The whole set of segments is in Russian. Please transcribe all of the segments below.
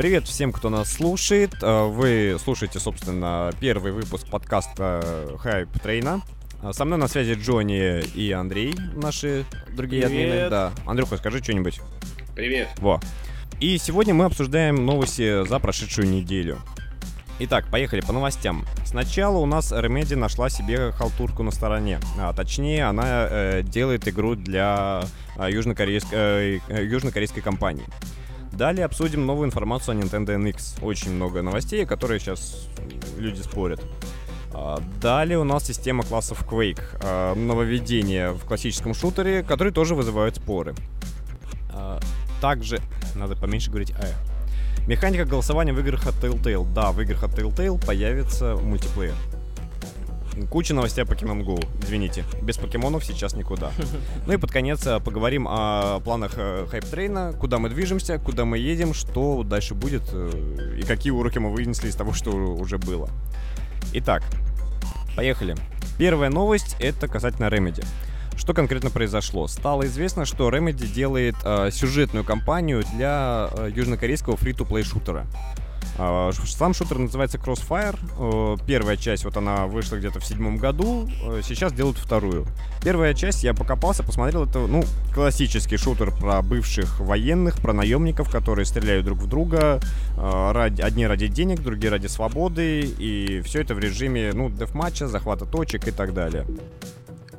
Привет всем, кто нас слушает. Э, вы слушаете, собственно, первый выпуск подкаста Hype Трейна. Э, со мной на связи Джонни и Андрей, наши другие Привет. админы. Да. Андрюха, скажи что-нибудь. Привет. Во. И сегодня мы обсуждаем новости за прошедшую неделю. Итак, поехали по новостям. Сначала у нас Remedy нашла себе халтурку на стороне. А, точнее, она э, делает игру для э, южнокорейской, э, э, южнокорейской компании. Далее обсудим новую информацию о Nintendo NX. Очень много новостей, которые сейчас люди спорят. А, Далее у нас система классов Quake. А, Нововведение в классическом шутере, которые тоже вызывают споры. А, Также, надо поменьше говорить «э». Механика голосования в играх от Telltale. Да, в играх от Telltale появится мультиплеер. Куча новостей о Pokemon Go. Извините, без покемонов сейчас никуда. Ну и под конец э, поговорим о планах э, hype train а, куда мы движемся, куда мы едем, что дальше будет э, и какие уроки мы вынесли из того, что уже было. Итак, поехали. Первая новость это касательно Remedy. Что конкретно произошло? Стало известно, что Remedy делает э, сюжетную кампанию для э, южнокорейского free-to-play шутера. А, Сам шутер называется Crossfire. Первая часть, вот она вышла где-то в седьмом году. Сейчас делают вторую. Первая часть, я покопался, посмотрел, это, ну, классический шутер про бывших военных, про наемников, которые стреляют друг в друга. э, ради- Одни ради денег, другие ради свободы. И все это в режиме, ну, дефматча, захвата точек и так далее.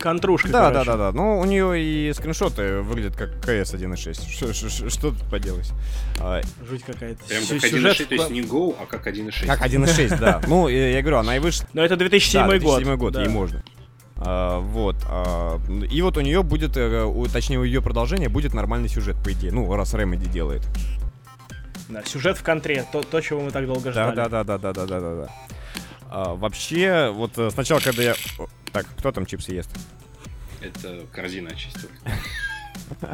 Контрушка, Да, да, короче. да, да. Ну, у нее и скриншоты выглядят как КС 1.6. Что- что- Что что тут поделать? А, Жуть какая-то. Прям как сюжет 1.6, то есть не Go, а как 1.6. Как 1.6, да. Ну, я говорю, она и вышла. Но это 2007 Да, год. 2007 год, да. ей можно. А, вот. а, и вот у нее будет, э, у- точнее, у ее продолжения будет нормальный сюжет, по идее. Ну, раз Remedy делает. Да, сюжет в контре, то, то, чего мы так долго Да, ждали. да, да, да, да, да, да, да, да. А, вообще, вот э, сначала, когда я. Так, кто там чипсы ест? Это корзина очистил.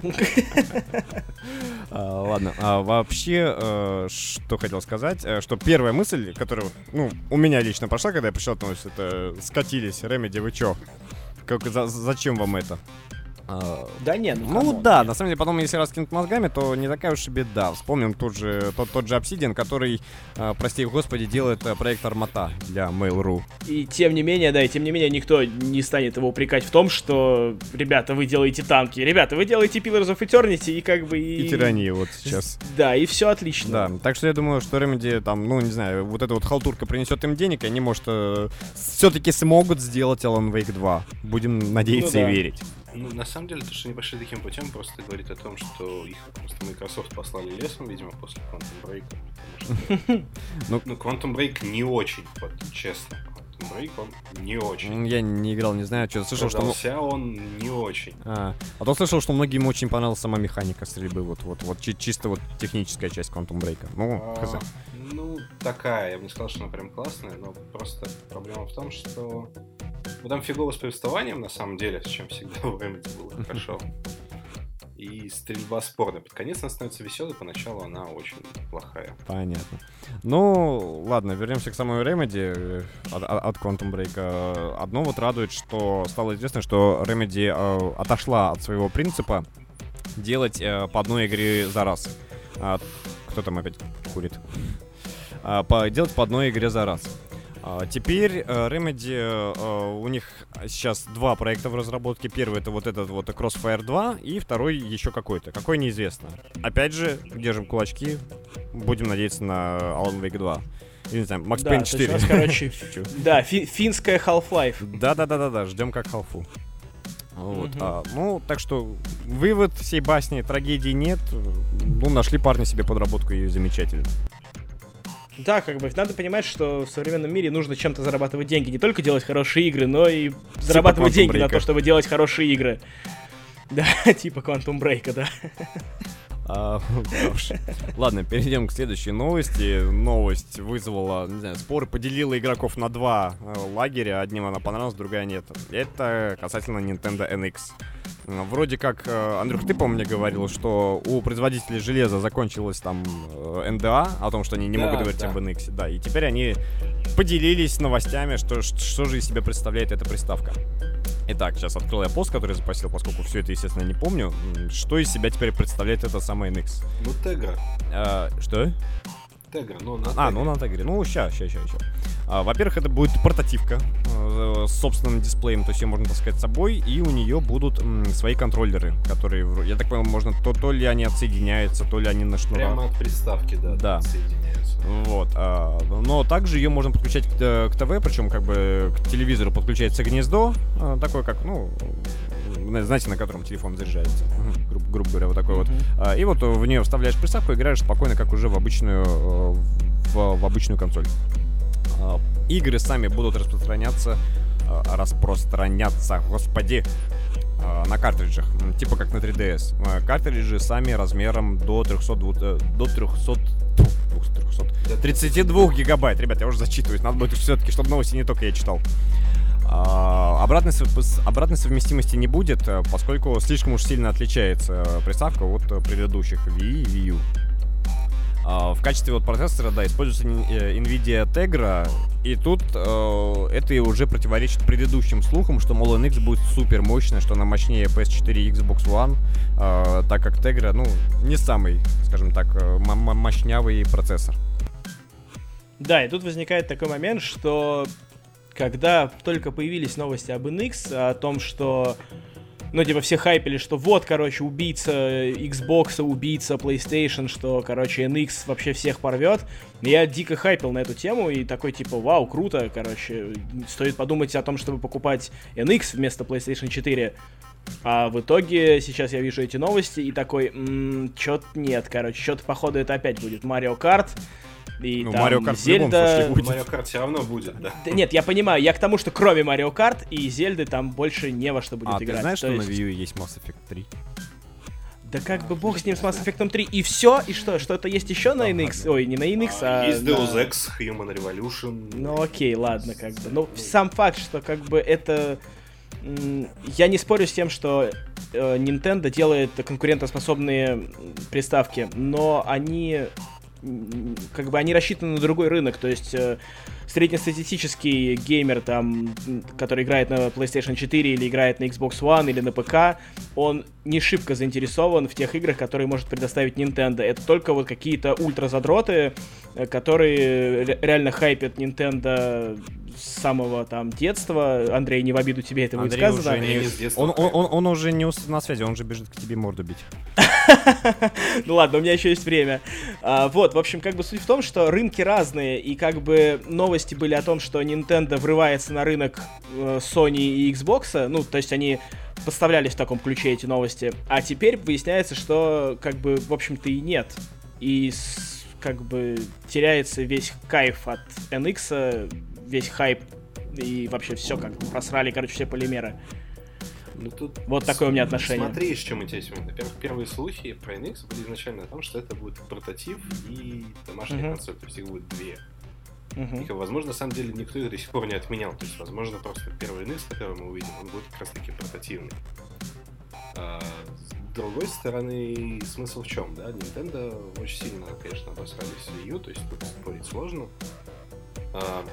А, ладно, а вообще, э, что хотел сказать, э, что первая мысль, которая, ну, у меня лично пошла, когда я пришел это скатились, Ремеди, вы чё? Как, за- зачем вам это? А, Да не, ну, Ну да, нет. на самом деле, потом, если раскинуть мозгами, то не такая уж и беда. Вспомним тот же, тот, тот же Obsidian, который, э, прости господи, делает э, проект Армата для Mail.ru. И тем не менее, да, и тем не менее никто не станет его упрекать в том, что, ребята, вы делаете танки, ребята, вы делаете Pillars of Eternity, и как бы... И, И тирания вот сейчас. Да, и все отлично. Да, так что я думаю, что Remedy там, ну, не знаю, вот эта вот халтурка принесет им денег, и они, может, все-таки смогут сделать Alan Wake 2. Будем надеяться Ну да. и верить. Ну, на самом деле, то, что они пошли таким путем, просто говорит о том, что их просто Microsoft послали лесом, видимо, после Quantum Break. что- Ну, Quantum Break не очень, вот, честно. Quantum Break, он не очень. Я не играл, не знаю, что слышал, что... Продался он не очень. А, а то слышал, что многим очень понравилась сама механика стрельбы, вот, вот, вот, чи- чисто вот техническая часть Quantum Break. Ну, А, хз. Ну, такая, я бы не сказал, что она прям классная, но просто проблема в том, что ну, там фигово с повествованием, на самом деле, с чем всегда Remedy было хорошо. И стрельба спорная. Под конец она становится веселой, поначалу она очень плохая. Понятно. Ну, ладно, вернемся к самой Remedy э, от, от- Quantum Break. Э, Одно вот радует, что стало известно, что Remedy э, отошла от своего принципа делать по одной игре за раз. Кто там опять курит? Делать по одной игре за раз. А, Теперь э, Remedy, э, у них сейчас два проекта в разработке. Первый это вот этот вот Crossfire 2, и второй еще какой-то. Какой неизвестно. Опять же, держим кулачки, будем надеяться на Alan Wake 2. Я не знаю, Max Да, Payne то есть 4. у нас, короче, да, фи- финская Half-Life. Да-да-да-да-да, ждем как халфу. Вот, Мгм. а, ну, так что вывод всей басни, трагедии нет. Ну, нашли парни себе подработку и замечательно. Да, как бы надо понимать, что в современном мире нужно чем-то зарабатывать деньги. Не только делать хорошие игры, но и зарабатывать Quantum деньги на Break. то, чтобы делать хорошие игры. Да, типа Quantum Break, да. А. Ладно, перейдем к следующей новости. Новость вызвала, не знаю, спор, поделила игроков на два э, лагеря. Одним она понравилась, другая нет. Это касательно Nintendo NX. Э, Вроде как, э, Андрюх, ты, по-моему, мне говорил, что у производителей железа закончилась там э, НДА о том, что они не Да, могут говорить да. об NX. Да, и теперь они поделились новостями, что, что же из себя представляет эта приставка. Итак, сейчас открыл я пост, который запасил, поскольку все это, естественно, не помню. Что из себя теперь представляет эта самая NX? Ну, Тегра. А, что? Тегра, но на А, ну на Тегре. Ну, ща, ща, ща, ща. А, во-первых, это будет портативка э, с собственным дисплеем, то есть ее можно таскать с собой, и у нее будут м, свои контроллеры, которые, я так понимаю, можно то, то ли они отсоединяются, то ли они на шнурах. Прямо от приставки, да, Да. соединяются. Вот, а, но также ее можно подключать к, э, к ТВ, причем как бы к телевизору подключается гнездо, а, такое как, ну, на- знаете, на котором телефон заряжается, грубо, грубо говоря, вот такой вот. А, И вот в нее вставляешь приставку, играешь спокойно, как уже в обычную, э, в, в обычную консоль. А, Игры сами будут распространяться, э, распространяться, господи, на картриджах, типа как на 3DS. Э, Картриджи сами размером до 300, дву- э, до 300, тьфу, 300, 32 гигабайт. Ребят, я уже зачитываюсь, надо будет все-таки, чтобы новости не только я читал. А, Обратной, обратной совместимости не будет, э, поскольку слишком уж сильно отличается э, приставка от э, предыдущих Wii и Wii U. А, В качестве вот процессора, да, используется NVIDIA Tegra, и тут э, это и уже противоречит предыдущим слухам, что, мол, NX будет супер мощная, что она мощнее PS4 и Xbox One, э, так как Tegra, ну, не самый, скажем так, мощнявый процессор. Да, и тут возникает такой момент, что когда только появились новости об NX, о том, что ну, типа, все хайпели, что вот, короче, убийца Xbox, убийца PlayStation, что, короче, NX вообще всех порвет. Я дико хайпел на эту тему и такой, типа, вау, круто, короче, стоит подумать о том, чтобы покупать NX вместо PlayStation 4. А в итоге сейчас я вижу эти новости и такой, м- чё-то нет, короче, что-то походу это опять будет Mario Kart. И Ну, там Mario Kart в любом Зельда... будет. Mario Kart все равно будет, да. Да Нет, я понимаю, я к тому, что кроме Mario Kart и Зельды там больше не во что будет А, ты играть. знаешь, То что на есть- Wii U есть Mass Effect 3? Да как бы бог с ним, с Mass Effect 3. И все? И что? Что-то есть еще на NX? ладно. Ой, не на NX, А, а... Есть на- Deus Ex, Human Revolution. Ну окей, ладно, как бы. Ну, сам факт, что как бы это... Я не спорю с тем, что э, Nintendo делает конкурентоспособные приставки, но они как бы они рассчитаны на другой рынок, то есть э, среднестатистический геймер, там, который играет на PlayStation 4 или играет на Xbox One или на ПК, он не шибко заинтересован в тех играх, которые может предоставить Nintendo. Это только вот какие-то ультра-задроты, э, которые ре- реально хайпят Nintendo с самого там детства. Андрей, не в обиду тебе это будет сказано. уже не- с детства Он, он, он, он уже не на связи, он же бежит к тебе морду бить. Ну ладно, у меня еще есть время. А, вот, в общем, как бы суть в том, что рынки разные, и как бы новости были о том, что Nintendo врывается на рынок э, Sony и Xbox, ну, то есть они поставлялись в таком ключе эти новости, а теперь выясняется, что как бы, в общем-то, и нет. И как бы теряется весь кайф от NX, весь хайп и вообще все как просрали, короче, все полимеры. Ну, тут Вот такое у меня отношение. Смотри, с чем интересно. Во-первых, первые слухи про NX были изначально о том, что это будет портатив и домашняя Мгм. консоль, то есть их будет две. Мгм. И, возможно, на самом деле никто их до сих пор не отменял. То есть, возможно, просто первый NX, который мы увидим, он будет как раз таки портативный. А, с другой стороны, смысл в чем, да? Nintendo очень сильно, конечно, обосрались в Wii U, то есть тут спорить сложно. А,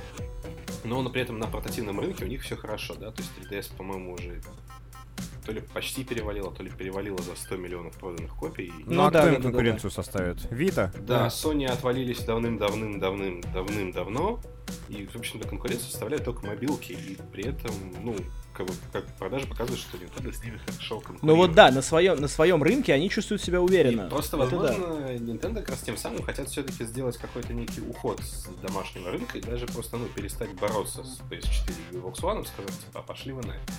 но но при этом на портативном рынке у них все хорошо, да? То есть 3DS, по-моему, уже то ли почти перевалило, то ли перевалило за 100 миллионов проданных копий. Ну Ну, а да, кто да, им да, конкуренцию составит? Вита? Да, Sony отвалились давным-давным-давным давным-давно, и, в общем-то, конкуренцию составляют только мобилки, и при этом, ну, как как продажи показывают, что Nintendo с ними хорошо конкурирует. Ну вот да, на своем, на своем рынке они чувствуют себя уверенно. И просто, Это да. возможно, Nintendo как раз тем самым хотят все-таки сделать какой-то некий уход с домашнего рынка и даже просто, ну, перестать бороться с PS4 и Xbox One, сказать, типа, «А пошли вы на это.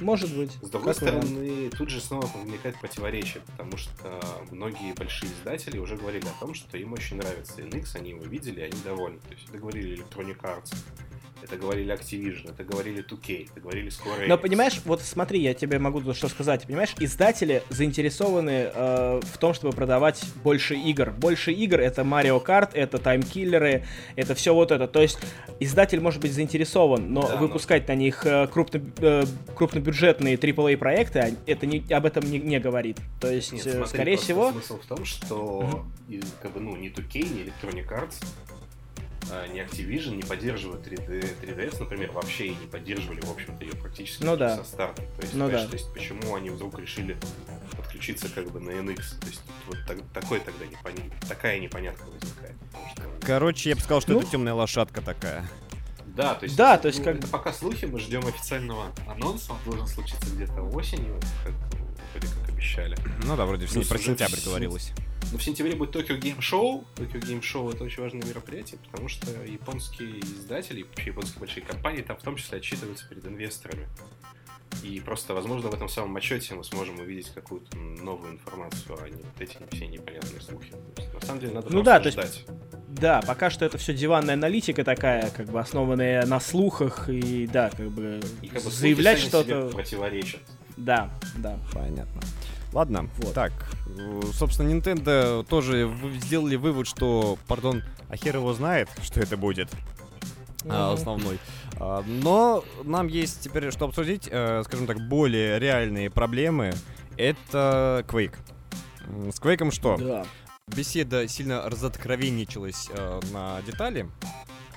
Может быть. С другой Как вариант. стороны, тут же снова возникает противоречие, потому что многие большие издатели уже говорили о том, что им очень нравится NX, они его видели, они довольны. То есть это говорили Electronic Arts, это говорили Activision, это говорили 2K, это говорили Square Enix. Но понимаешь, вот смотри, я тебе могу что сказать. Понимаешь, издатели заинтересованы э, в том, чтобы продавать больше игр. Больше игр это Mario Kart, это таймкиллеры, это все вот это. То есть издатель может быть заинтересован, но Да, но- выпускать на них э, крупно, э, крупнобюджетные AAA проекты, а это не, об этом не, не говорит. То есть, Нет, э, смотри, скорее всего, Смысл в том, что как бы, ну, ни 2K, ни Electronic Arts, ни Activision не поддерживают 3D, 3DS, например, вообще и не поддерживали, в общем-то, ее практически Ну да. со старта. То есть, Ну да. то есть, почему они вдруг решили подключиться как бы на NX? То есть, вот так- такой тогда непон- такая непонятка возникает. Что Короче, я бы сказал, что Ну. это темная лошадка такая. Да, то есть, Да, это- то есть ну, как это пока слухи, мы ждем официального анонса, он должен случиться где-то осенью, как как обещали. Ну да, вроде Плюс про сентябрь в- говорилось. Но в сентябре будет Tokyo Game Show. Tokyo Game Show это очень важное мероприятие, потому что японские издатели, вообще японские большие компании там в том числе отчитываются перед инвесторами. И просто, возможно, в этом самом отчете мы сможем увидеть какую-то новую информацию, а не вот эти все непонятные слухи. То есть, на самом деле надо Ну да, то есть ждать. Да, пока что это все диванная аналитика такая, как бы основанная на слухах и да, как бы И как бы заявлять что-то. противоречат. Да, да. Понятно. Ладно, Вот. так, э, собственно, Nintendo тоже сделали вывод, что, пардон, а хер его знает, что это будет а, Мгм. основной. А, Но нам есть теперь что обсудить, э, скажем так, более реальные проблемы. Это Quake. С Quake что? Да. Беседа сильно разоткровенничалась э, на детали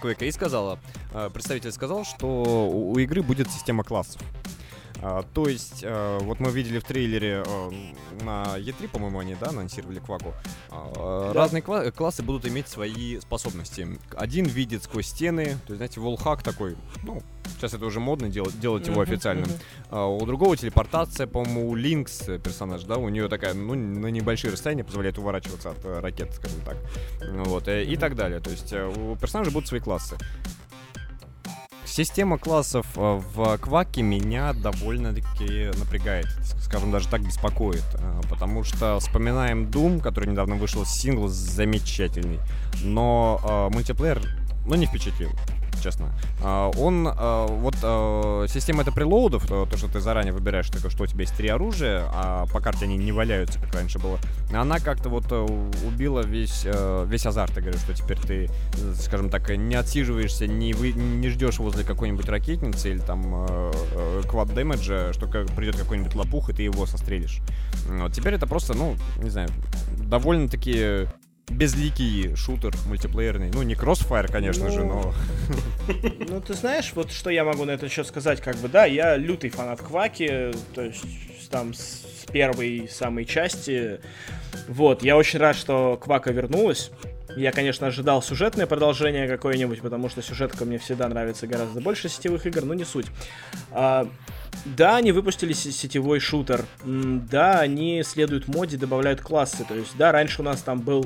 Quake и сказала, представитель сказал, что у, у игры будет система классов. А, то есть, э, вот мы видели в трейлере э, на E3, по-моему, они, да, анонсировали Кваку. А, Да. Разные кла- классы будут иметь свои способности. Один видит сквозь стены, то есть, знаете, волхак такой, ну, сейчас это уже модно делать, делать его официальным. мгм. А, у другого телепортация, по-моему, у Линкс э, персонаж, да, у нее такая, ну, на небольшие расстояния позволяет уворачиваться от ракет, скажем так. Вот, и так далее. То есть у персонажа будут свои классы. Система классов э, в Кваке меня довольно-таки напрягает, скажем, даже так беспокоит. э, Потому что вспоминаем Doom, который недавно вышел, сингл замечательный. Но э, мультиплеер, ну, не впечатлил честно. А, Он, а, вот а, система это прелоудов, то, то, что ты заранее выбираешь, только что у тебя есть три оружия, а по карте они не валяются, как раньше было. Она как-то вот э, убила весь, э, весь азарт, я говорю, что теперь ты, скажем так, не отсиживаешься, не, вы, не ждешь возле какой-нибудь ракетницы или там э, квад дэмэджа, что придет какой-нибудь лопух, и ты его сострелишь. Вот теперь это просто, ну, не знаю, довольно-таки безликий шутер мультиплеерный. Ну, не Crossfire, конечно же, Ну, но... Ну, ты знаешь, вот что я могу на это счет сказать, как бы, да, я лютый фанат Кваки, то есть там с первой самой части. Вот, я очень рад, что Квака вернулась. Я, конечно, ожидал сюжетное продолжение какое-нибудь, потому что сюжетка мне всегда нравится гораздо больше сетевых игр, но не суть. А, да, они выпустили се- сетевой шутер. Да, они следуют моде, добавляют классы. То есть, да, раньше у нас там был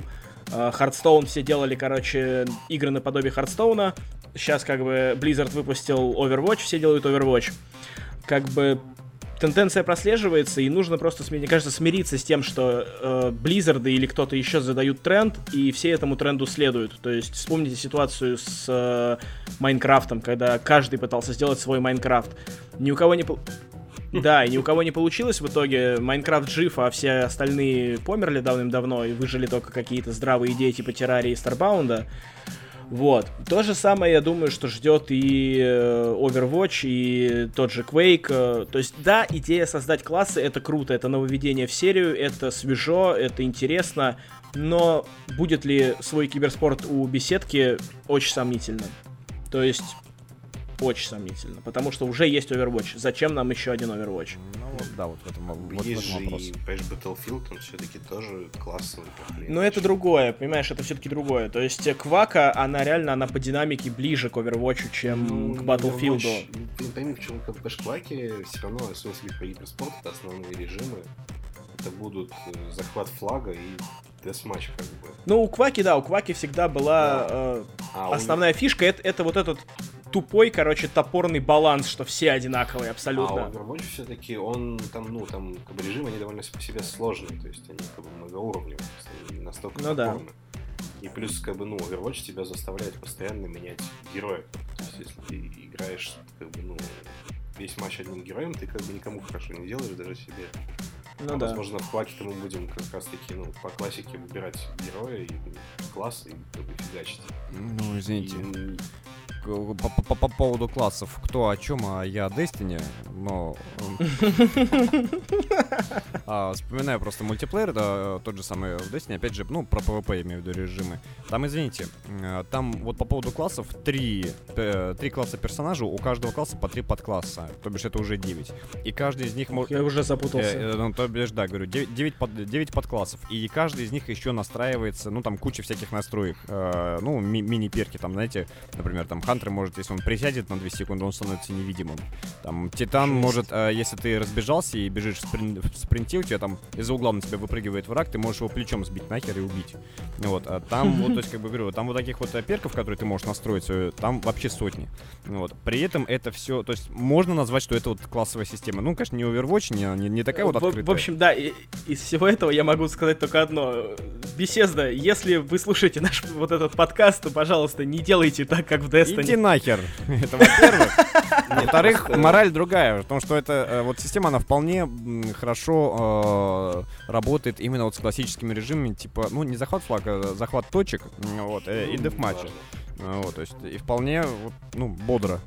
Hearthstone, все делали, короче, игры наподобие Hearthstone а. Сейчас как бы Blizzard выпустил Overwatch, все делают Overwatch. Как бы тенденция прослеживается, и нужно просто, мне кажется, смириться с тем, что э, Blizzard или кто-то еще задают тренд, и все этому тренду следуют. То есть вспомните ситуацию с э, Minecraft ом, когда каждый пытался сделать свой Minecraft. Ни у кого не... Да, и ни у кого не получилось в итоге. Minecraft жив, а все остальные померли давным-давно, и выжили только какие-то здравые идеи типа Террарии и Starbound а. Вот. То же самое, я думаю, что ждет и э, Overwatch, и тот же Quake. э, То есть, да, идея создать классы это круто, это нововведение в серию, это свежо, это интересно, но будет ли свой киберспорт у беседки, очень сомнительно. То есть, очень сомнительно, потому что уже есть Overwatch. Зачем нам еще один Overwatch? Ну вот, да, вот в этом, вот в Есть этом же вопрос. понимаешь, Battlefield, он все-таки тоже бы, Но это другое, понимаешь, это все-таки другое. То есть э, Квака, она реально, она по динамике ближе к Overwatch, чем Ну, к Battlefield. Overwatch, Ты пойми, почему как в Шкваке все равно, в смысле, по киберспорт, это основные режимы. Это будут э, захват флага и десматч, как бы. Ну, у Кваки, да, у Кваки всегда была э, А у- основная фишка, это, это вот этот тупой, короче, топорный баланс, что все одинаковые А абсолютно. Overwatch все-таки, он там, ну, там, как бы режимы, они довольно по себе сложные, то есть они как бы многоуровневые, они настолько Ну да. топорные. И плюс, как бы, ну, Overwatch тебя заставляет постоянно менять героя. То есть, если ты играешь, как бы, ну, весь матч одним героем, ты как бы никому хорошо не делаешь, даже себе. Ну а, да. Возможно, в Кваке мы будем как раз-таки, ну, по классике выбирать героя и класс, и как бы фигачить. Ну, извините. И, по, по, по поводу классов, кто о чем, а я о Destiny, но... а, вспоминаю просто мультиплеер, да, тот же самый в Destiny, опять же, ну, про PvP, имею в виду режимы. Там, извините, там вот по поводу классов три, три класса персонажа, у каждого класса по три подкласса, то бишь это уже 9. И каждый из них может... Я уже запутался. Э, э, ну, то бишь, да, говорю, 9, 9, под, 9 подклассов, и каждый из них еще настраивается, ну, там куча всяких настроек, э, ну, ми- мини-перки, там, знаете, например, там, Хантер может, если он присядет на 2 секунды, он становится невидимым. Там, Титан Жесть. может, э, если ты разбежался и бежишь в, сприн- в спринте, у тебя там из-за угла на тебя выпрыгивает враг, ты можешь его плечом сбить нахер и убить. Вот, а там, вот, то есть, как бы говорю, там вот таких вот перков, которые ты можешь настроить, э, там вообще сотни. Вот. При этом это все, то есть, можно назвать, что это вот классовая система. Ну, конечно, не Overwatch, не, не, не такая вот открытая. В, в общем, да, и, из всего этого я могу сказать только одно. Беседа, если вы слушаете наш вот этот подкаст, то, пожалуйста, не делайте так, как в Destiny. Иди нахер. Это во-первых. Во-вторых, мораль другая, потому что это э, вот система, она вполне хорошо э, работает именно вот с классическими режимами, типа, ну, не захват флага, а захват точек, вот, э, и дефматча. Вот, то есть, и вполне, ну, бодро.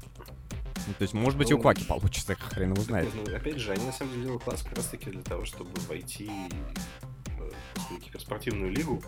То есть, может быть, ну, и у Кваки получится, хрен его знает. Ну, опять же, они на самом деле делают класс как раз таки для того, чтобы войти в киберспортивную лигу,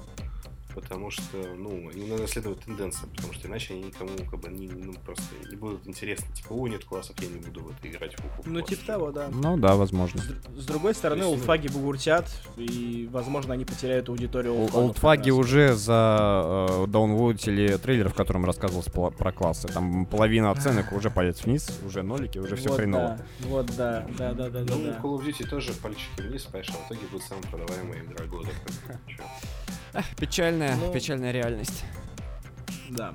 потому что, ну, им надо следовать тенденциям, потому что иначе они никому как бы не, ну, просто не будут интересны. Типа, о, нет классов, я не буду в это играть в уху. Ну, типа того, да. Ну, да, возможно. С, с другой стороны, есть, олдфаги ну... бугуртят, и, возможно, они потеряют аудиторию олдфаги. уже за э, даунводили трейлер, в котором рассказывался про классы. Там половина оценок уже палец вниз, уже нолики, уже все вот хреново. Да, вот, да, да, да, да. Ну, да, Call of Duty тоже пальчики вниз, понимаешь, а в итоге будет самый продаваемый игра года. Печальная, ну, печальная реальность. Да.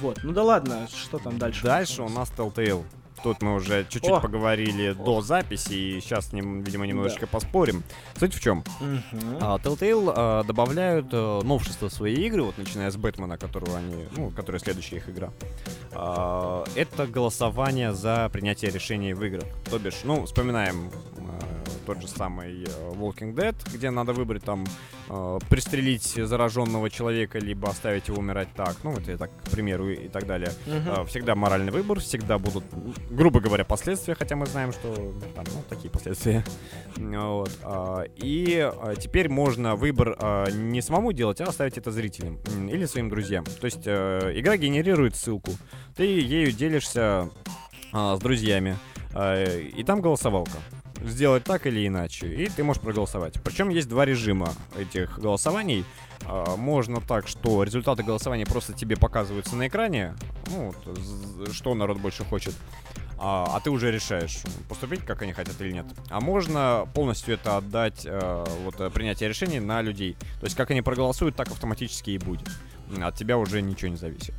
Вот, ну да ладно, что там дальше? Дальше у нас Telltale. Тут мы уже чуть-чуть О! поговорили О! до записи, и сейчас, видимо, немножечко да. поспорим. Суть в чем? Угу. А, Telltale а, добавляют а, новшества в свои игры, вот начиная с Бэтмена, которого они, ну, которая следующая их игра. А, это голосование за принятие решений в играх. То бишь, ну, вспоминаем тот же самый э, Walking Dead, где надо выбрать там э, пристрелить зараженного человека, либо оставить его умирать так, ну вот я так, к примеру, и, и так далее. Uh-huh. Э, всегда моральный выбор, всегда будут, грубо говоря, последствия, хотя мы знаем, что там, ну, такие последствия. Вот. Э, и э, теперь можно выбор э, не самому делать, а оставить это зрителям или своим друзьям. То есть э, игра генерирует ссылку, ты ею делишься э, с друзьями, э, и там голосовалка сделать так или иначе, и ты можешь проголосовать. Причем есть два режима этих голосований. А, можно так, что результаты голосования просто тебе показываются на экране, ну, что народ больше хочет, а, а ты уже решаешь, поступить, как они хотят или нет. А можно полностью это отдать, а, вот, э, принятие решений на людей. То есть, как они проголосуют, так автоматически и будет. От тебя уже ничего не зависит.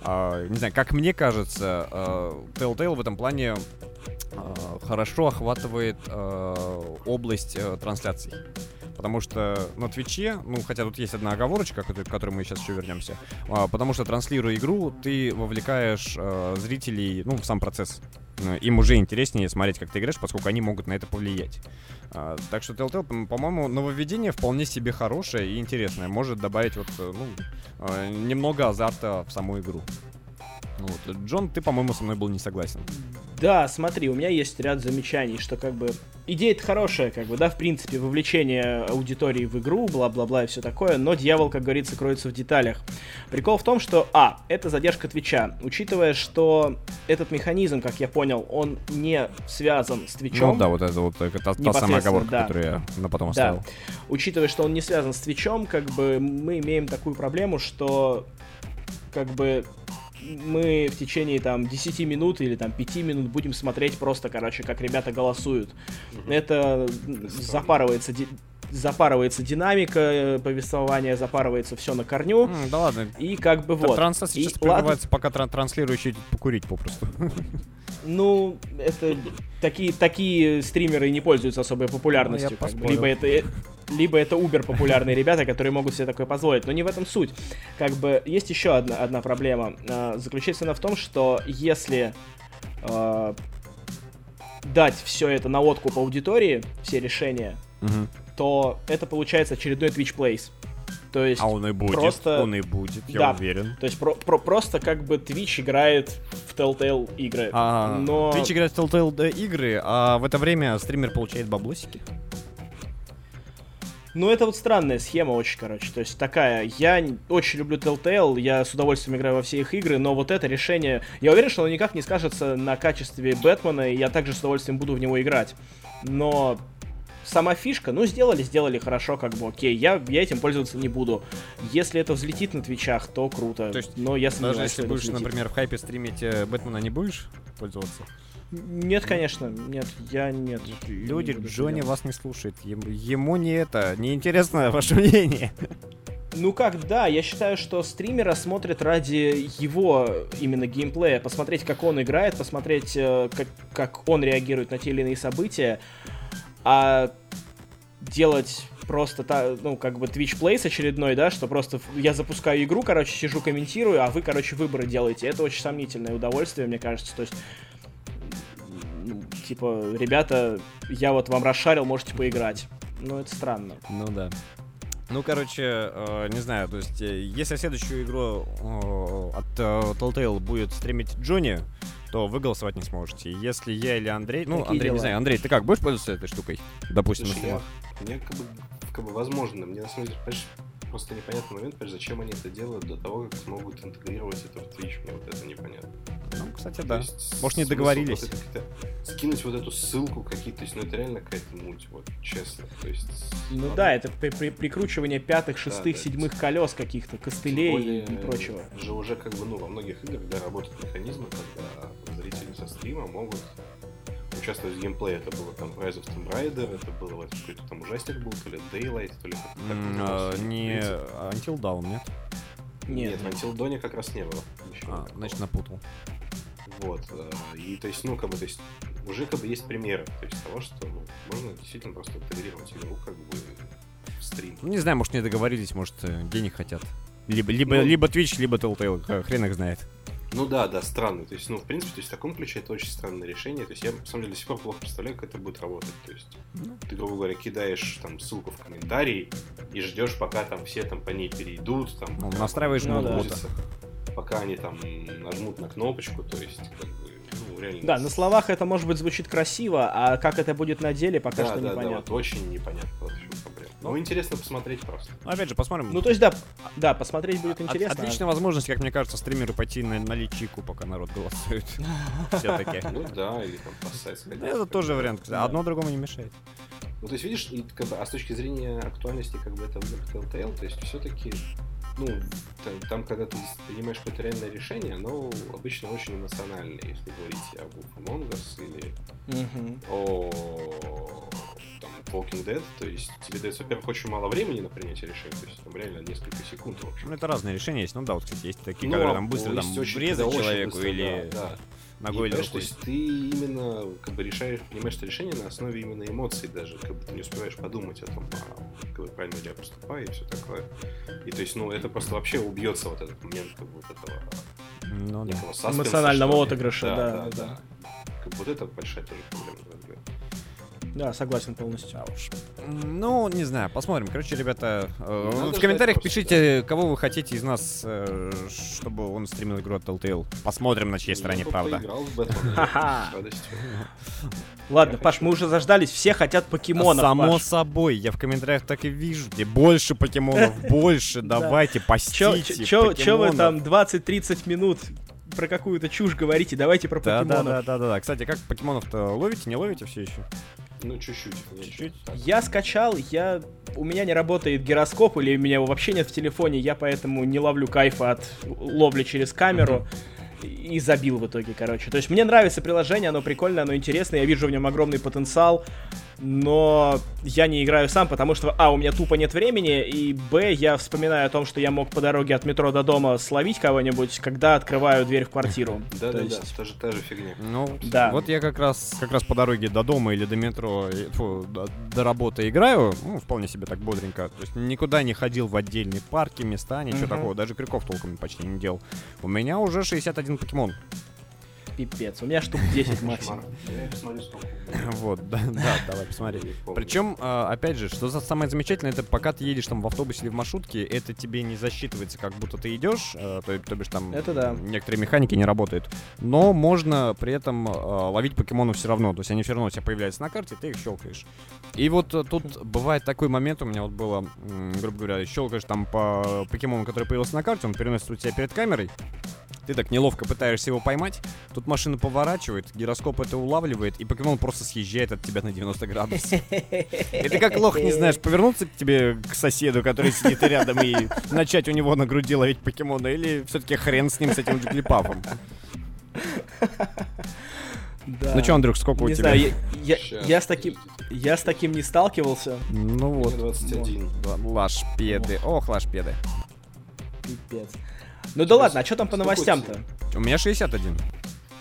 не знаю, как мне кажется, Telltale в этом плане Э, хорошо охватывает э, область э, трансляций. Потому что на Твиче, ну, хотя тут есть одна оговорочка, к которой, мы сейчас еще вернемся, а, потому что транслируя игру, ты вовлекаешь э, зрителей, ну, в сам процесс. Э, им уже интереснее смотреть, как ты играешь, поскольку они могут на это повлиять. А, так что Telltale, по-моему, нововведение вполне себе хорошее и интересное. Может добавить вот, ну, э, немного азарта в саму игру. Вот. Джон, ты, по-моему, со мной был не согласен. Да, смотри, у меня есть ряд замечаний, что как бы идея-то хорошая, как бы, да, в принципе, вовлечение аудитории в игру, бла-бла-бла и все такое, но дьявол, как говорится, кроется в деталях. Прикол в том, что, а, это задержка Твича, учитывая, что этот механизм, как я понял, он не связан с Твичом. Ну да, вот это вот это, та, та самая оговорка, да. которую я на потом оставил. Да. Учитывая, что он не связан с Твичом, как бы мы имеем такую проблему, что как бы мы в течение там 10 минут или там 5 минут будем смотреть просто, короче, как ребята голосуют. Угу. Это запарывается запарывается динамика э, повествования, запарывается все на корню. Mm, да ладно. И как бы вот. Трансляция сейчас прерывается, пока тран транслирующий покурить попросту. Ну, это такие, такие стримеры не пользуются особой популярностью. Ну, как бы. Либо это э, либо это убер популярные ребята, которые могут себе такое позволить. Но не в этом суть. Как бы есть еще одна, одна проблема. Э, заключается она в том, что если э, дать все это на откуп аудитории, все решения, угу. то это получается очередной Twitch Plays. То есть, А он и будет, просто- он и будет, я Да. уверен. то есть про- про- просто как бы Twitch играет в Telltale игры. А, но... Twitch играет в Telltale игры, а в это время стример получает баблосики. Ну, это вот странная схема очень, короче. То есть такая, я очень люблю Telltale, я с удовольствием играю во все их игры, но вот это решение, я уверен, что оно никак не скажется на качестве Бэтмена, и я также с удовольствием буду в него играть. Но сама фишка, ну, сделали, сделали хорошо, как бы, окей, я, я этим пользоваться не буду. Если это взлетит на твичах, то круто. То есть но я Даже если будешь, взлетит. например, в хайпе стримить э, Бэтмена, не будешь пользоваться? Нет, конечно, нет, я нет. Люди, не Джонни вас не слушает. Ему, ему не это, не интересно ваше мнение. Ну как, да, я считаю, что стримера смотрят ради его именно геймплея, посмотреть, как он играет, посмотреть, э, как, как он реагирует на те или иные события, а делать просто, та, ну, как бы Twitch Plays очередной, да, что просто я запускаю игру, короче, сижу, комментирую, а вы, короче, выборы делаете. Это очень сомнительное удовольствие, мне кажется. То есть, типа, ребята, я вот вам расшарил, можете поиграть. Ну, это странно. Ну да. Ну, короче, э, не знаю, то есть, э, если следующую игру э, от э, Telltale будет стримить Джонни, то вы голосовать не сможете. Если я или Андрей... Ну, Такие Андрей, не дела. знаю, Андрей, ты как, будешь пользоваться этой штукой? Допустим, на Слушай, я, мне как бы, как бы возможно, мне на самом деле, понимаешь, просто непонятный момент, понимаешь, зачем они это делают до того, как смогут интегрировать это в Twitch, мне вот это непонятно. Ну, кстати, да. есть Может, не договорились. вот это скинуть вот эту ссылку какие-то, то есть, ну это реально какая-то муть, вот, честно. То есть, Ну ладно. да, это при- при- прикручивание пятых, шестых, да. седьмых колес каких-то, костылей более, и прочего. же уже как бы, ну, во многих играх, да, работают механизмы, когда зрители со стрима могут участвовать в геймплее. Это было там Rise of Tomb Raider, это было вот какой-то там ужастик был, то ли Daylight, то ли как-то назывался. а, Не. Until Dawn, нет? Нет. Нет, Until Dawn как раз не было. А, значит, напутал. Вот. э, И то есть, ну, как бы, то есть, уже как бы есть примеры, то есть того, что ну, можно действительно просто интегрировать игру как бы в стрим. Ну, не знаю, может, не договорились, может, э, денег хотят. Либо, либо, Ну. либо Twitch, либо Telltale, хрен их знает. Ну да, да, странно. То есть, ну, в принципе, то есть в таком ключе это очень странное решение. То есть я, на самом деле, до сих пор плохо представляю, как это будет работать. То есть ты, грубо говоря, кидаешь там ссылку в комментарий и ждешь, пока там все там по ней перейдут, там, Ну, пока настраиваешь Ну да. пока они там нажмут на кнопочку, то есть, как бы, ну, реально... Да, на словах это, может быть, звучит красиво, а как это будет на деле, пока да, что да, да, непонятно. вот очень непонятно, Ну. Интересно посмотреть просто. Ну, опять же, посмотрим. Ну, то есть, да, да, посмотреть будет От- интересно. отличная возможность, как мне кажется, стримеру пойти на, на личику, пока народ голосует. Все-таки. Ну да, или там по сайту сходить. Это тоже вариант. Одно другому не мешает. Ну, то есть, видишь, как бы, а с точки зрения актуальности, как бы, это выбор Telltale, то есть, все-таки, ну, там, там, когда ты принимаешь какое-то реальное решение, оно обычно очень эмоциональное, если говорить об Among Us или Мгм. о там, Walking Dead, то есть тебе дается, во-первых, очень мало времени на принятие решения, то есть там реально несколько секунд, в общем. Ну, это разные решения есть. Ну да, вот, кстати, есть такие, Ну, которые а там быстро там очень- врезать да, очень человеку быстро, или да, да. ногой И, или то есть ты именно как бы решаешь, принимаешь это решение на основе именно эмоций даже, как бы ты не успеваешь подумать о том, а, как бы правильно ли я поступаю и все такое. И то есть, ну, это просто вообще убьется вот этот момент как бы вот этого Ну да. саспенса, Эмоционального отыгрыша, да, да, да, да, да. Как бы вот это большая тоже проблема. Да, согласен полностью. М, Ну, не знаю, посмотрим. Короче, ребята, э, Надо в комментариях просто, пишите, кого вы хотите из нас, э, чтобы он стримил игру от Telltale. Посмотрим, на чьей стороне Я бы правда. Ладно, Паш, мы уже заждались, все хотят покемонов, Само собой, я в комментариях так и вижу, где больше покемонов, больше, Да. давайте, постите чё вы там 20-30 минут про какую-то чушь говорите? Давайте про Да, да, покемонов. да, да, да, да. Кстати, как покемонов-то ловите, не ловите все еще? Ну, чуть-чуть. Чуть-чуть. Я скачал, я... У меня не работает гироскоп, или у меня его вообще нет в телефоне, я поэтому не ловлю кайфа от ловли через камеру. И забил в итоге, короче. То есть мне нравится приложение, оно прикольное, оно интересное, я вижу в нем огромный потенциал, но я не играю сам, потому что, а, у меня тупо нет времени, и, б, я вспоминаю о том, что я мог по дороге от метро до дома словить кого-нибудь, когда открываю дверь в квартиру. Да, То да, есть- да, та же, та же фигня. Ну, Да. вот я как раз, как раз по дороге до дома или до метро, фу, до, до работы играю, ну, вполне себе так бодренько. То есть никуда не ходил в отдельные парки, места, ничего Мгм. такого, даже крюков толком почти не делал. У меня уже 61 покемон. Пипец. У меня штук 10 максимум. Вот, да, да, давай посмотри. Причем, а, опять же, что за самое замечательное, это пока ты едешь там в автобусе или в маршрутке, это тебе не засчитывается, как будто ты идешь, а, то, то бишь там Это да. некоторые механики не работают. Но можно при этом а, ловить покемонов все равно. То есть они все равно у тебя появляются на карте, ты их щелкаешь. И вот э, тут бывает такой момент, у меня вот было, грубо говоря, щелкаешь там по покемону, который появился на карте, он переносится у тебя перед камерой. Ты так неловко пытаешься его поймать, тут машина поворачивает, гироскоп это улавливает, и покемон просто съезжает от тебя на 90 градусов. И ты как лох не знаешь, повернуться к тебе, к соседу, который сидит рядом, и начать у него на груди ловить покемона, или все-таки хрен с ним, с этим джиглипафом. Да. Ну что, Андрюх, сколько у не тебя? знаю, я, я- я с таким, я с таким не сталкивался. Ну Вот. вот, 21. л- лашпеды. Ох, лашпеды. Пипец. Ну да ладно, а что там по новостям-то? У меня 61.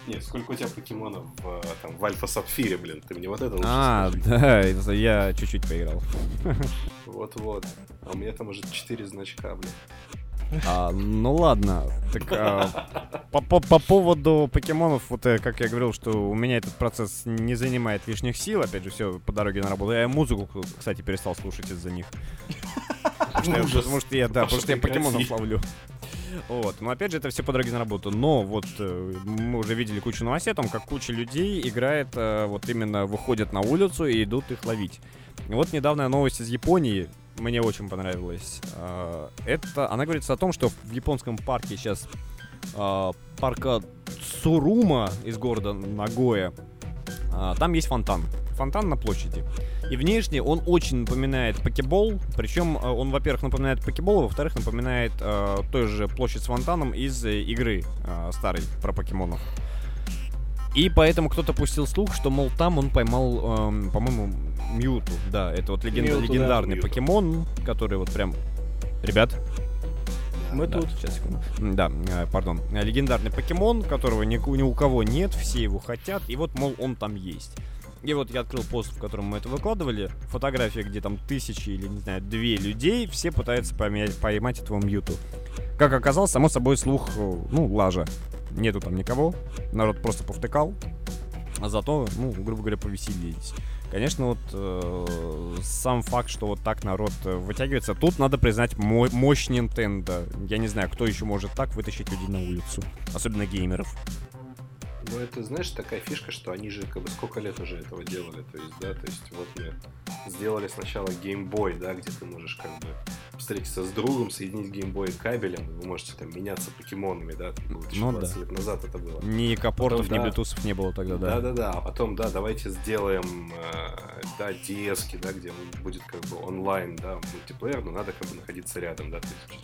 Нет, сколько у тебя покемонов в, там, в Альфа Сапфире, блин? Ты мне вот это А, да, я чуть-чуть поиграл. Вот-вот. А у меня там уже 4 значка, блин. А, ну ладно, так а, по, по- по поводу покемонов, вот э, как я говорил, что у меня этот процесс не занимает лишних сил, опять же, все по дороге на работу. Я музыку, кстати, перестал слушать из-за них. Потому что я- да, потому что я покемонов ловлю. Вот, но опять же, это все по дороге на работу. Но вот э, мы уже видели кучу новостей о том, как куча людей играет, э, вот именно выходят на улицу и идут их ловить. Вот недавняя новость из Японии мне очень понравилась. А, Это, она говорится о том, что в японском парке сейчас парка Цурума из города Нагоя, там есть фонтан. Фонтан на площади. И внешне он очень напоминает покебол. Причем а, он, во-первых, напоминает покебол, а во-вторых, напоминает а, той же площадь с фонтаном из э, игры а, старой про покемонов. И поэтому кто-то пустил слух, что, мол, там он поймал, эм, по-моему, Мьюту. Да, это вот леген- Мьюту, да. легендарный Мьюту. покемон, который вот прям... Ребят, Мы да, тут. Сейчас, секунду. Да, э, пардон. Э, Легендарный покемон, которого ни, ни у кого нет, все его хотят, и вот, мол, он там есть. И вот я открыл пост, в котором мы это выкладывали. Фотография, где там тысячи или, не знаю, две людей, все пытаются поймать, поймать этого Мьюту. Как оказалось, само собой, слух, э, ну, лажа. Нету там никого, народ просто повтыкал, а зато, ну, грубо говоря, повеселились. Конечно, вот э, сам факт, что вот так народ э, вытягивается, тут надо признать мо- мощь Nintendo. Я не знаю, кто еще может так вытащить людей на улицу, особенно геймеров. Ну, это, знаешь, такая фишка, что они же как бы сколько лет уже этого делали. То есть, да, то есть вот мы сделали сначала Boy, да, где ты можешь как бы встретиться с другом, соединить Boy кабелем, и вы можете там меняться покемонами, да, там Ну 20 да. лет назад это было. Ни капортов, Потом, ни да. блютусов не было тогда, да. Да-да-да, а потом, да, давайте сделаем, э, да, ds да, где будет как бы онлайн, да, мультиплеер, но надо как бы находиться рядом, да, то есть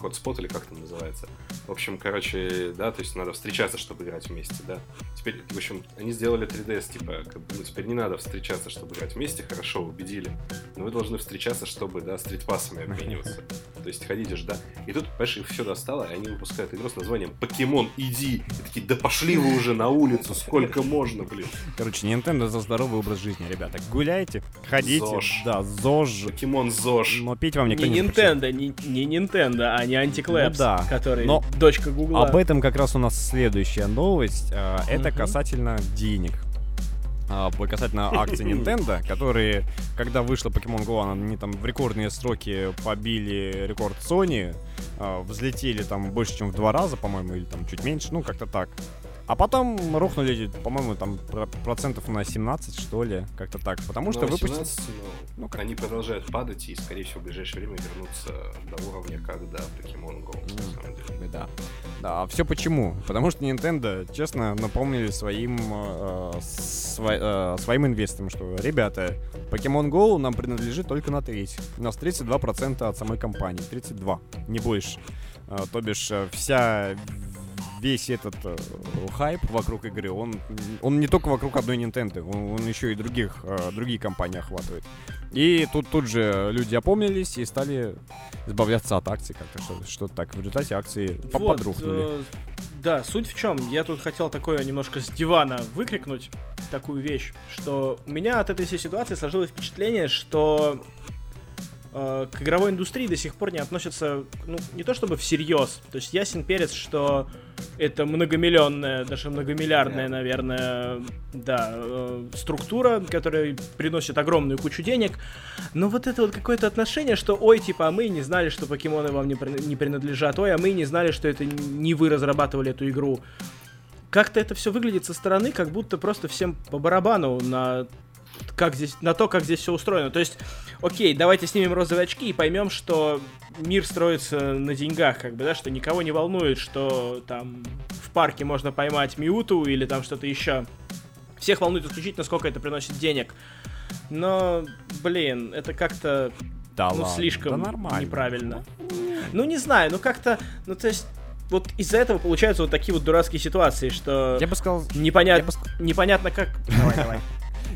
хотспот или как там называется. В общем, короче, да, то есть надо встречаться, чтобы играть вместе, да. Теперь, в общем, они сделали 3DS, типа, как бы, ну, теперь не надо встречаться, чтобы играть вместе, хорошо, убедили. Но вы должны встречаться, чтобы, да, стритпассами обмениваться. То есть ходите же, да. И тут, понимаешь, их все достало, и они выпускают игру с названием «Покемон, иди!» И такие, да пошли вы уже на улицу, сколько можно, блин. Короче, Nintendo за здоровый образ жизни, ребята. Гуляйте, ходите. ЗОЖ. Да, ЗОЖ. Покемон ЗОЖ. Но пить вам никто Не не. Nintendo, не, не Nintendo, а не Antiklabs, Ну да, который но дочка Гугла. Об этом как раз у нас следующая новость. А, Это Мгм. касательно денег. А, Касательно акций Nintendo, которые, когда вышла Pokemon Go, они там в рекордные сроки побили рекорд Sony, а, взлетели там больше, чем в два раза, по-моему, или там чуть меньше, ну как-то так. А потом рухнули, по-моему, там про- процентов на 17, что ли, как-то так. Потому что Ну, выпустили... 18, ну, ну, как- они продолжают падать и, скорее всего, в ближайшее время вернутся до уровня, как да, Pokemon Go, на Ну, самом деле. Да. Да, а все почему? Потому что Nintendo, честно, напомнили своим, э, сво- э, своим инвесторам, что, ребята, Pokemon Go нам принадлежит только на треть. У нас 32% от самой компании. 32, не больше. Э, то бишь, э, вся весь этот э, хайп вокруг игры, он, он не только вокруг одной Nintendo, он, он еще и других, э, другие компании охватывает. И тут, тут же люди опомнились и стали избавляться от акций как-то, что- что-то так. В результате акции Вот, подрухнули. э, да, суть в чем? Я тут хотел такое немножко с дивана выкрикнуть такую вещь, что у меня от этой всей ситуации сложилось впечатление, что э, к игровой индустрии до сих пор не относятся, ну, не то чтобы всерьез. То есть ясен перец, что это многомиллионная, даже многомиллиардная, наверное, да, э, структура, которая приносит огромную кучу денег. Но вот это вот какое-то отношение, что, ой, типа, а мы не знали, что покемоны вам не, не принадлежат, ой, а мы не знали, что это не вы разрабатывали эту игру. Как-то это все выглядит со стороны, как будто просто всем по барабану на как здесь, на то, как здесь все устроено. То есть, окей, давайте снимем розовые очки и поймем, что мир строится на деньгах, как бы, да, что никого не волнует, что там в парке можно поймать Миуту или там что-то еще. Всех волнует исключительно, сколько это приносит денег. Но, блин, это как-то Да ну, ладно, слишком да нормально. неправильно. Ну, не знаю, ну как-то, ну, то есть, вот из-за этого получаются вот такие вот дурацкие ситуации, что Я бы сказал, непонят... я бы непонятно как... Давай, давай.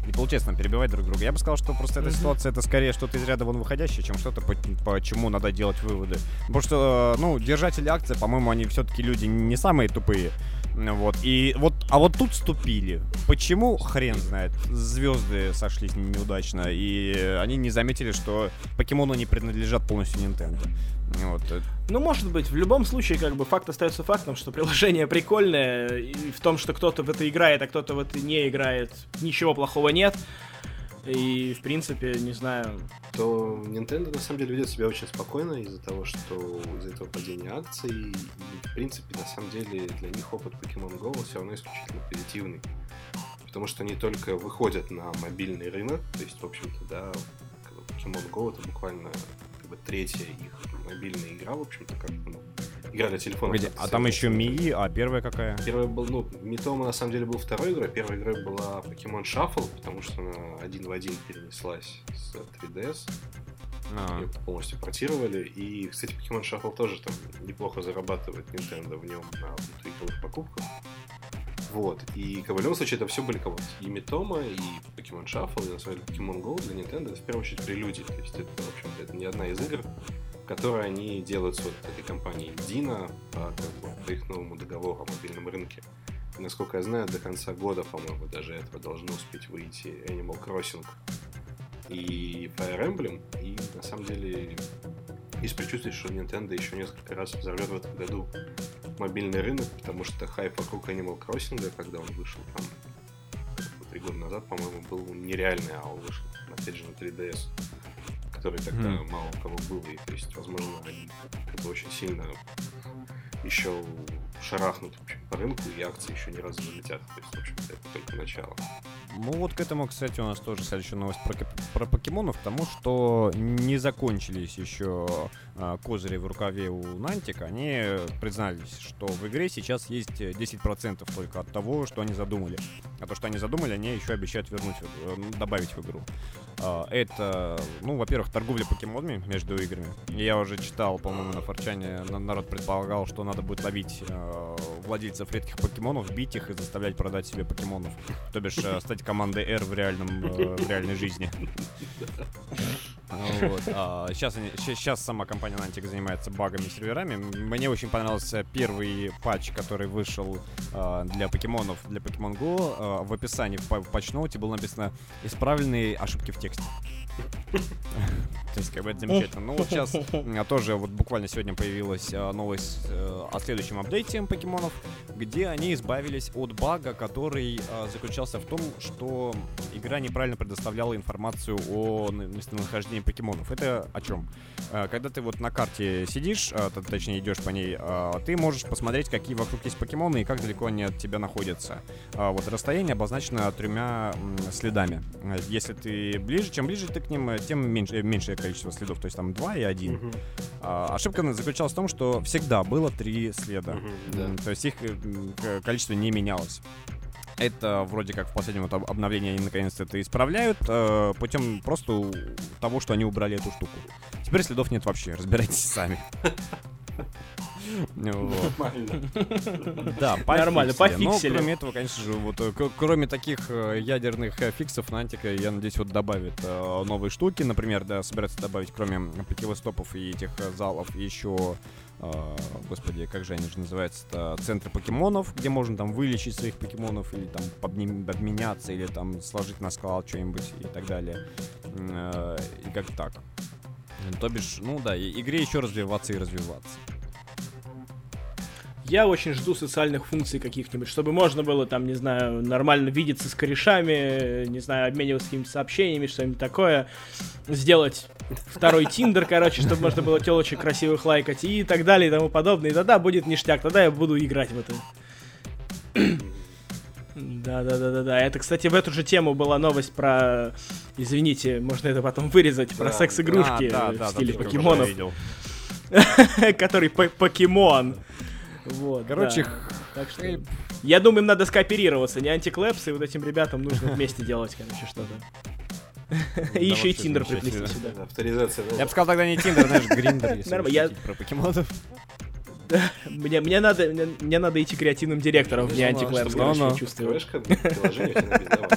Не получается нам перебивать друг друга. Я бы сказал, что просто эта ситуация это скорее что-то из ряда вон выходящее, чем что-то, по, по чему надо делать выводы. Потому что, э, ну, держатели акций, по-моему, они все-таки люди не самые тупые. Вот. И вот, а вот тут ступили. Почему? Хрен знает. Звезды сошлись неудачно, и они не заметили, что покемоны не принадлежат полностью Nintendo. Вот. э, Ну, может быть, в любом случае, как бы, факт остается фактом, что приложение прикольное, и в том, что кто-то в это играет, а кто-то в это не играет, ничего плохого нет. И, в принципе, не знаю, то Nintendo на самом деле ведет себя очень спокойно из-за того, что из-за этого падения акций. И, в принципе, на самом деле для них опыт Pokemon Go все равно исключительно позитивный. Потому что они только выходят на мобильный рынок, то есть, в общем-то, да, Pokemon Go это буквально как бы третья их мобильная игра, в общем-то, как ну, игра для телефона. Погоди, а там еще Мии, а первая какая? Первый был, ну, Митома на самом деле был второй игрой. Первой игрой была Pokemon Shuffle, потому что она один в один перенеслась с 3DS. А, Ее полностью портировали. И, кстати, Pokemon Shuffle тоже там неплохо зарабатывает Nintendo в нем на внутриигровых покупках. Вот. И в любом случае это все были кого-то и Митома, и Pokemon Shuffle, и на самом деле Pokemon Go для Nintendo это в первую очередь прелюдия. То есть это, в общем-то, это не одна из игр, которые они делают с вот этой компанией Dina по, как бы, по их новому договору о мобильном рынке. И, насколько я знаю, до конца года, по-моему, даже этого должны успеть выйти Animal Crossing и Fire Emblem. И на самом деле есть предчувствие, что Nintendo еще несколько раз взорвет в этом году мобильный рынок, потому что хайп вокруг Animal Crossing, когда он вышел там три года назад, по-моему, был нереальный, а он вышел, опять же, на 3DS, который тогда Мгм. мало у кого был, и, то есть, возможно, бы очень сильно еще шарахнут в общем, по рынку, и акции еще ни разу не летят. То есть, в общем-то, это только начало. Ну вот к этому, кстати, у нас тоже следующая новость про, про покемонов, потому что не закончились еще козыри в рукаве у Нантика. Они признались, что в игре сейчас есть э, 10% только от того, что они задумали. А то, что они задумали, они еще обещают вернуть, э, добавить в игру. Это, ну, во-первых, торговля покемонами между играми. Я уже читал, по-моему, на Форчане, на- народ предполагал, что надо будет ловить э, владельцев редких покемонов, бить их и заставлять продать себе покемонов. То бишь э, стать командой R в реальном э, в реальной жизни. Вот. сейчас, сейчас сама компания Niantic занимается багами серверами. Мне очень понравился первый патч, который вышел э, для покемонов, для Pokemon Go. Э, в описании в патчноуте было написано «Исправленные ошибки в тексте». То есть, как бы это замечательно. Ну, вот сейчас тоже вот буквально сегодня появилась а, новость э, о следующем апдейте покемонов, где они избавились от бага, который а, заключался в том, что игра неправильно предоставляла информацию о местонахождении покемонов. Это о чем? А, Когда ты вот на карте сидишь, а, точнее идешь по ней, ты можешь посмотреть, какие вокруг есть покемоны и как далеко они от тебя находятся. Вот расстояние обозначено тремя следами. А, Если ты ближе, чем ближе ты ним, э, тем меньше, э, меньшее количество следов, то есть там два и один. Мгм. А, ошибка заключалась в том, что всегда было три следа. Мгм, да. То есть их э, количество не менялось. Это вроде как в последнем вот об- обновлении они наконец-то это исправляют э, путем просто того, что они убрали эту штуку. Теперь следов нет вообще, разбирайтесь сами. Нормально. Да, Нормально, пофиксили. пофиксили. Но кроме этого, конечно же, вот э, кроме таких э, ядерных э, фиксов, Нантика, я надеюсь, вот добавит новые штуки. Например, да, собирается добавить, кроме стопов и этих залов, еще господи, как же они же называются-то, центры покемонов, где можно там вылечить своих покемонов или там обменяться, или там сложить на склад что-нибудь и так далее. И как так. То бишь, ну да, игре еще развиваться и развиваться. Я очень жду социальных функций каких-нибудь, чтобы можно было там, не знаю, нормально видеться с корешами, не знаю, обмениваться какими-то сообщениями, что-нибудь такое. Сделать второй Тиндер, короче, чтобы можно было телочек красивых лайкать и так далее и тому подобное. И тогда будет ништяк, тогда я буду играть в это. Да, да, да, да, да. Это, кстати, в эту же тему была новость про. Извините, можно это потом вырезать, про Да, секс-игрушки А, да, в да, стиле да, покемонов, который по- покемон. Вот, Короче, да. Так что, я думаю, им надо скооперироваться, Niantic Labs, и вот этим ребятам нужно вместе делать, короче, что-то. И Да, еще и Tinder приплести сюда. Авторизация. Я бы сказал тогда не Tinder, знаешь, Grindr, если про покемонов. Мне, мне, надо, мне, мне надо идти креативным директором, Niantic Labs, короче, чувствую. Приложение,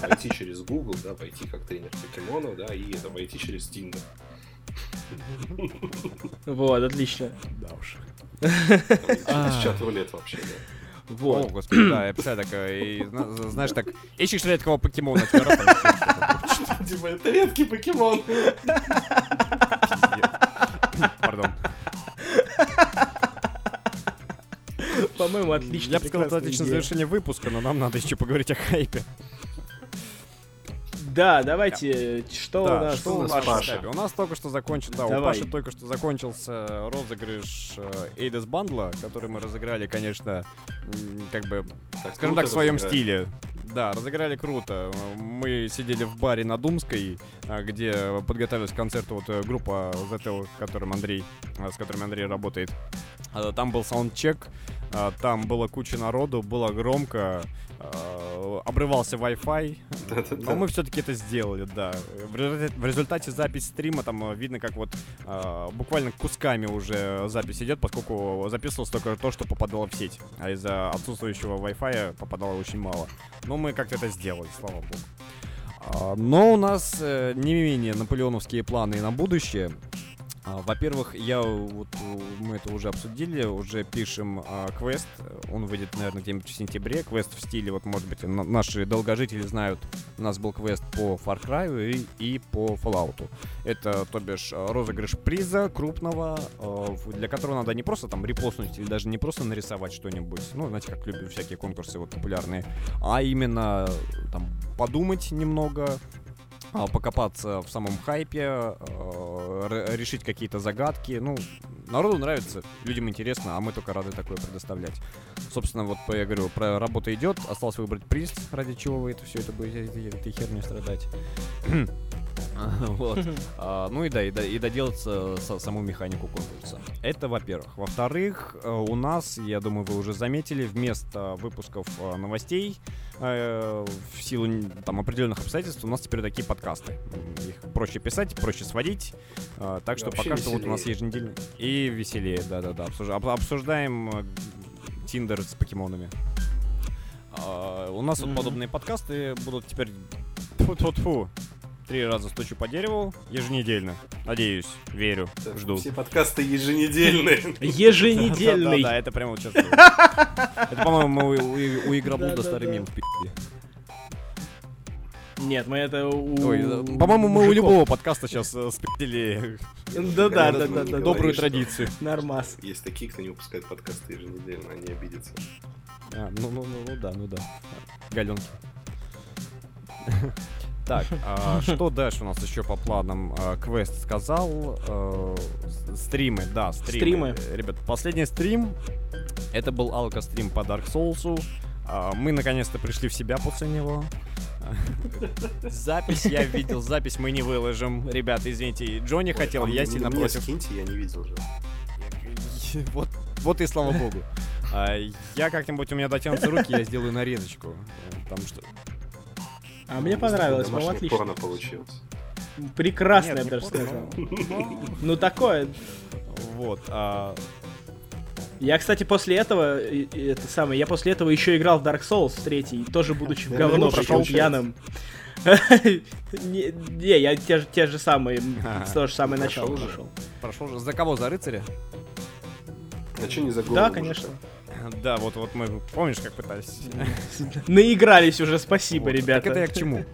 войти через Google, да, войти как тренер покемонов, да, и это войти через Tinder. Вот, отлично. Да уж. Через Chatroulette вообще, да. О, Вот. господи, да, я представляю, так, и, зна- знаешь, так, ищешь редкого покемона, там, Типа, это редкий покемон. Пардон. По-моему, отлично. Я бы сказал, это идея. завершение выпуска, но нам надо еще поговорить о хайпе. Да, давайте, что у Да, нас? что у нас Паша? У нас только что закончился, да, у Давай. Паши только что закончился розыгрыш э, Эйдес Бандла, который мы разыграли, конечно, как бы Так Скажем так, в своем разыграли. стиле. Да, разыграли круто. Мы сидели в баре на Думской, а, где подготовилась к концерту вот э, группа ZL, которым Андрей, с которым Андрей работает. А, Там был саундчек, там была куча народу, было громко, а, обрывался Wi-Fi, но мы все-таки это сделали, да. В результате, запись стрима там э, видно, как вот э, буквально кусками уже запись идет, поскольку записывалось только то, что попадало в сеть. А из-за отсутствующего Wi-Fi попадало очень мало. Но мы как-то это сделали, слава богу. А, Но у нас э, не менее наполеоновские планы на будущее. А, Во-первых, я вот э, мы это уже обсудили, уже пишем а, квест. Он выйдет, наверное, где-нибудь в сентябре. Квест в стиле, вот, может быть, на- наши долгожители знают, у нас был квест по Far Cry и, и по Fallout. Это, то бишь, розыгрыш приза крупного, в- для которого надо не просто там репостнуть или даже не просто нарисовать что-нибудь, ну, знаете, как любят всякие конкурсы вот популярные, а именно там подумать немного, а, покопаться в самом хайпе, р- решить какие-то загадки. Ну, народу нравится, людям интересно, а мы только рады такое предоставлять. Собственно, вот я говорю, про работа идет, осталось выбрать приз, ради чего вы это все это будете этой, херней страдать. Вот. А, Ну и да, и, до- и доделаться со- саму механику конкурса. Это во-первых. Во-вторых, э, у нас, я думаю, вы уже заметили, вместо выпусков э, новостей э, в силу там определенных обстоятельств у нас теперь такие подкасты. Их проще писать, проще сводить. э, Так что Вообще пока что вот у нас веселее. еженедельно и веселее, да-да-да. Обсуж- об- Обсуждаем э, Тиндер с покемонами. А, У нас вот подобные подкасты будут теперь Тьфу-тьфу-тьфу. Три раза стучу по дереву еженедельно. Надеюсь, верю, Да, жду. Все подкасты еженедельные. Еженедельный. Да, да, это прямо вот сейчас. Это, по-моему, мы у, Да-да-да. старый мем в пи***е. Нет, мы это у... Ой, э, по-моему, мы у любого подкаста сейчас спили Да, да, да, да, да. Говоришь, добрую традицию. Нормас. Есть такие, кто не выпускает подкасты еженедельно, они обидятся. А, ну, ну, ну, ну да, ну да. Галенки. Так, а что дальше у нас еще по планам? А, Квест сказал. э, с- Стримы, да, стримы. Стримы. Э, Ребят, последний стрим, это был алко-стрим по Dark Souls. А, Мы наконец-то пришли в себя после него. Запись я видел, запись мы не выложим. Ребята, извините, Джонни хотел, А я сильно против. скиньте, я не видел же. Вот, вот и слава богу. А, Я как-нибудь, у меня дотянутся руки, я сделаю нарезочку. Там что... А мне понравилось, Домашнее отлично. порно получилось. Прекрасно, я бы даже сказал. Ну, такое. Вот. Я, кстати, после этого, это самое, я после этого еще играл в Dark Souls в третий, тоже будучи в говно, ну, причем прошел пьяным. Не, я те же, те же самые, то же самое начало прошел. Прошел же. За кого? За рыцаря? А что не за голову Да, конечно. Да, вот, вот мы, помнишь, как пытались? Наигрались уже, спасибо, Вот. ребята. Так это я к чему?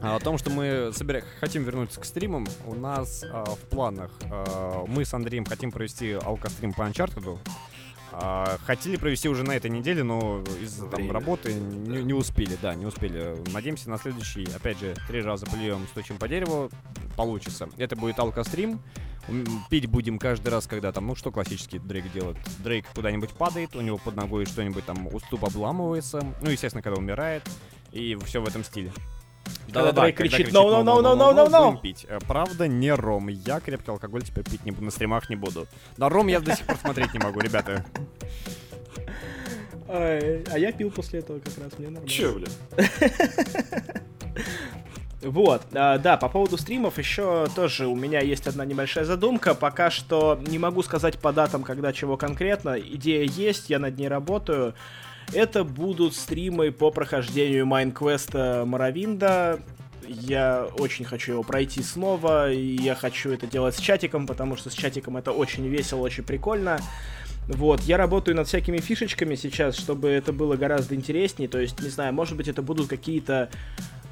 А, о том, что мы собира... хотим вернуться к стримам, у нас а, в планах. А, мы с Андреем хотим провести алкострим по Uncharted. А, хотели провести уже на этой неделе, но из-за там, работы не, не успели, да, не успели. Надеемся на следующий, опять же, три раза плюем, стучим по дереву, получится. Это будет алкострим. Пить будем каждый раз, когда там, ну что классический Дрейк делает? Дрейк куда-нибудь падает, у него под ногой что-нибудь там уступ обламывается, ну, естественно, когда умирает, и все в этом стиле. Да, да, Дрейк кричит no, no, no, no, no, no, no, пить. Э, правда, не ром. Я крепкий алкоголь теперь пить не буду, на стримах не буду. На ром я до сих пор смотреть не могу, ребята. А я пил после этого как раз, мне нормально. Че, бля? Вот, а, да, по поводу стримов еще тоже у меня есть одна небольшая задумка. Пока что не могу сказать по датам, когда чего конкретно. Идея есть, я над ней работаю. Это будут стримы по прохождению Майнквеста Моровинда. Я очень хочу его пройти снова, и я хочу это делать с чатиком, потому что с чатиком это очень весело, очень прикольно. Вот, я работаю над всякими фишечками сейчас, чтобы это было гораздо интереснее. То есть, не знаю, может быть, это будут какие-то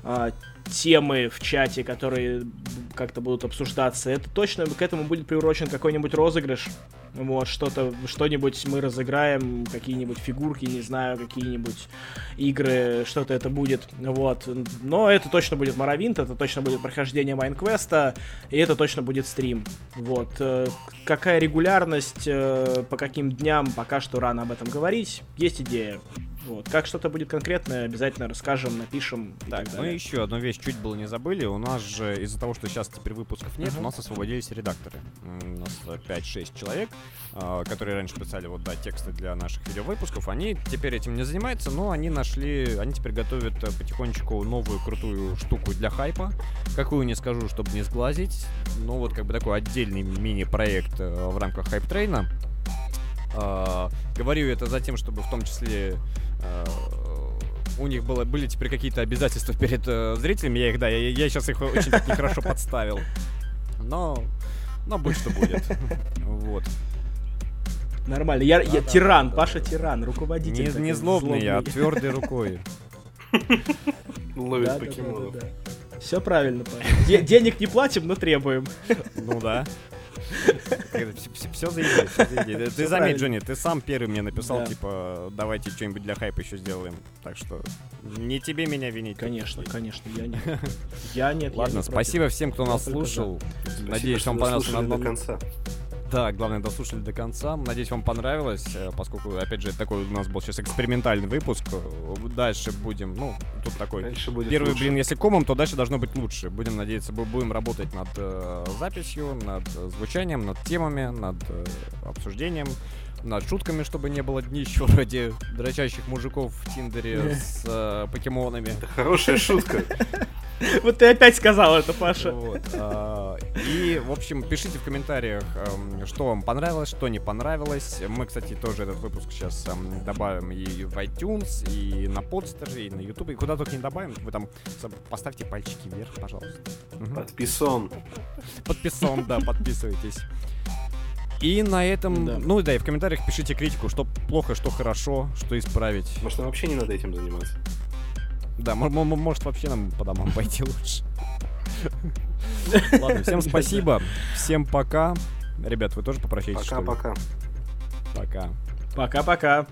а, темы в чате, которые как-то будут обсуждаться. Это точно к этому будет приурочен какой-нибудь розыгрыш. Вот, что-то, что-нибудь мы разыграем, какие-нибудь фигурки, не знаю, какие-нибудь игры, что-то это будет, вот. Но это точно будет Моровинт, это точно будет прохождение Майнквеста, и это точно будет стрим, вот. Э, какая регулярность, э, по каким дням, пока что рано об этом говорить, есть идея. Вот. Как что-то будет конкретное, обязательно расскажем, напишем. Так, так ну и еще одну вещь чуть было не забыли. У нас же из-за того, что сейчас теперь выпусков нет, uh-huh. у нас освободились редакторы. У нас 5-6 человек, а, которые раньше писали вот, да, тексты для наших видеовыпусков. Они теперь этим не занимаются, но они нашли, они теперь готовят э, потихонечку новую крутую штуку для хайпа. Какую не скажу, чтобы не сглазить. Ну вот как бы такой отдельный мини-проект э, в рамках hype train а. Говорю это за тем, чтобы в том числе Э, у них было, были теперь какие-то обязательства перед э, зрителями. Я их, да, я, я сейчас их очень так нехорошо подставил. Но, но будь что будет. Вот. Нормально. Я, я тиран, Паша тиран, руководитель. Не, не злобный, я твердой рукой. Ловит покемонов. Все правильно, Паша. Денег не платим, но требуем. Ну да. Все заедет, Ты заметь, Джонни, ты сам первый мне написал, типа, давайте что-нибудь для хайпа еще сделаем. Так что не тебе меня винить. Конечно, конечно, я нет. Я нет. Ладно, спасибо всем, кто нас слушал. Надеюсь, вам понравился до конца. Да, главное, дослушали до конца. Надеюсь, вам понравилось, э, поскольку, опять же, такой у нас был сейчас экспериментальный выпуск. Дальше будем, ну, тут такой... Дальше будет Первый, лучше. блин, если комом, то дальше должно быть лучше. Будем надеяться, будем работать над э, записью, над звучанием, над темами, над э, обсуждением над шутками, чтобы не было днища вроде дрочащих мужиков в Тиндере с э, покемонами. Это хорошая шутка. Вот ты опять сказал это, Паша. А, и, в общем, пишите в комментариях, эм, что вам понравилось, что не понравилось. Мы, кстати, тоже этот выпуск сейчас эм, добавим и в iTunes, и на подстере, и на YouTube, и куда только не добавим. Вы там поставьте пальчики вверх, пожалуйста. Подписон. Подписон, да, подписывайтесь. И на этом, да. ну да, и в комментариях пишите критику, что плохо, что хорошо, что исправить. Может, нам вообще не надо этим заниматься? Да, может вообще нам по домам пойти лучше. Ладно, всем спасибо, всем пока. Ребят, вы тоже попрощайтесь. Пока-пока. Пока. Пока-пока.